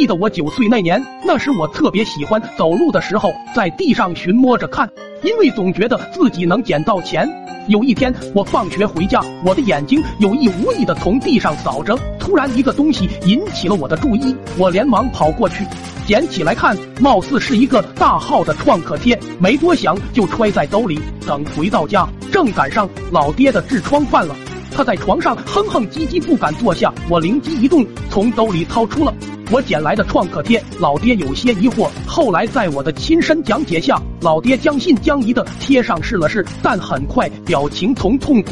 记得我九岁那年，那时我特别喜欢走路的时候在地上寻摸着看，因为总觉得自己能捡到钱。有一天我放学回家，我的眼睛有意无意的从地上扫着，突然一个东西引起了我的注意，我连忙跑过去捡起来看，貌似是一个大号的创可贴，没多想就揣在兜里。等回到家，正赶上老爹的痔疮犯了。他在床上哼哼唧唧，不敢坐下。我灵机一动，从兜里掏出了我捡来的创可贴。老爹有些疑惑，后来在我的亲身讲解下，老爹将信将疑的贴上试了试，但很快表情从痛苦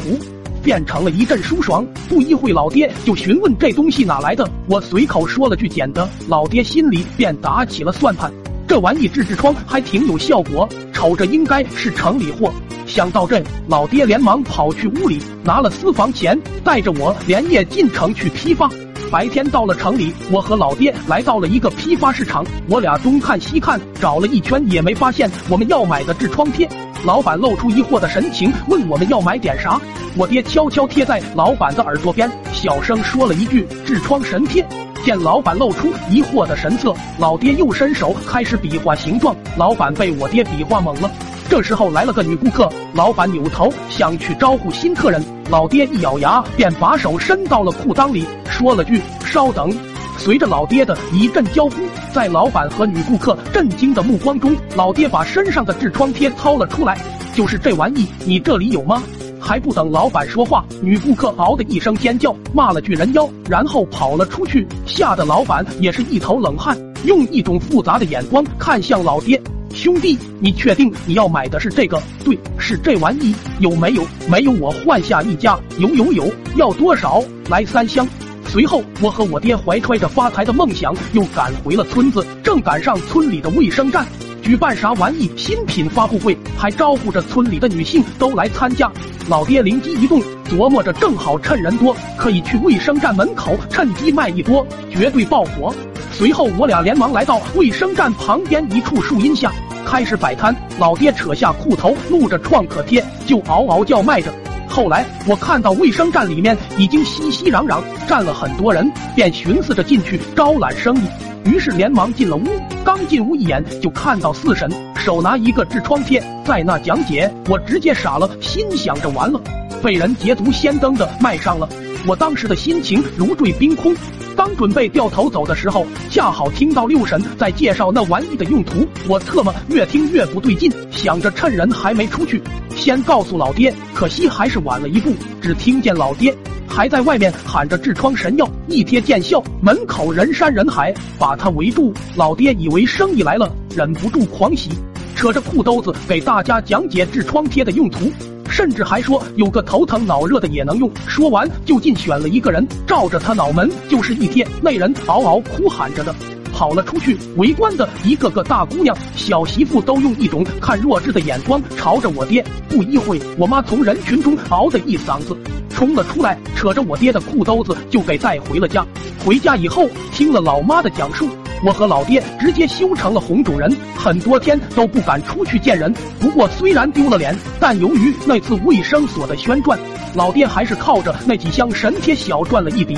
变成了一阵舒爽。不一会，老爹就询问这东西哪来的。我随口说了句捡的，老爹心里便打起了算盘，这玩意治痔疮还挺有效果，瞅着应该是城里货。想到这，老爹连忙跑去屋里拿了私房钱，带着我连夜进城去批发。白天到了城里，我和老爹来到了一个批发市场，我俩东看西看，找了一圈也没发现我们要买的痔疮贴。老板露出疑惑的神情，问我们要买点啥。我爹悄悄贴在老板的耳朵边，小声说了一句“痔疮神贴”。见老板露出疑惑的神色，老爹又伸手开始比划形状，老板被我爹比划懵了。这时候来了个女顾客，老板扭头想去招呼新客人，老爹一咬牙，便把手伸到了裤裆里，说了句“稍等”。随着老爹的一阵娇呼，在老板和女顾客震惊的目光中，老爹把身上的痔疮贴掏了出来，就是这玩意，你这里有吗？还不等老板说话，女顾客嗷的一声尖叫，骂了句人妖，然后跑了出去，吓得老板也是一头冷汗，用一种复杂的眼光看向老爹。兄弟，你确定你要买的是这个？对，是这玩意，有没有？没有，我换下一家。有有有，要多少？来三箱。随后，我和我爹怀揣着发财的梦想，又赶回了村子。正赶上村里的卫生站举办啥玩意新品发布会，还招呼着村里的女性都来参加。老爹灵机一动，琢磨着正好趁人多，可以去卫生站门口趁机卖一波，绝对爆火。随后，我俩连忙来到卫生站旁边一处树荫下，开始摆摊。老爹扯下裤头，露着创可贴，就嗷嗷叫卖着。后来，我看到卫生站里面已经熙熙攘攘站了很多人，便寻思着进去招揽生意，于是连忙进了屋。刚进屋，一眼就看到四婶手拿一个痔疮贴在那讲解，我直接傻了，心想着完了，被人捷足先登的卖上了。我当时的心情如坠冰空。刚准备掉头走的时候，恰好听到六婶在介绍那玩意的用途，我特么越听越不对劲，想着趁人还没出去，先告诉老爹。可惜还是晚了一步，只听见老爹还在外面喊着痔疮神药，一贴见效，门口人山人海，把他围住。老爹以为生意来了，忍不住狂喜，扯着裤兜子给大家讲解痔疮贴的用途。甚至还说有个头疼脑热的也能用。说完就近选了一个人，照着他脑门就是一贴。那人嗷嗷哭喊着的跑了出去。围观的一个个大姑娘、小媳妇都用一种看弱智的眼光朝着我爹。不一会，我妈从人群中嗷的一嗓子冲了出来，扯着我爹的裤兜子就给带回了家。回家以后，听了老妈的讲述。我和老爹直接修成了红种人，很多天都不敢出去见人。不过虽然丢了脸，但由于那次卫生所的宣传，老爹还是靠着那几箱神贴小赚了一笔。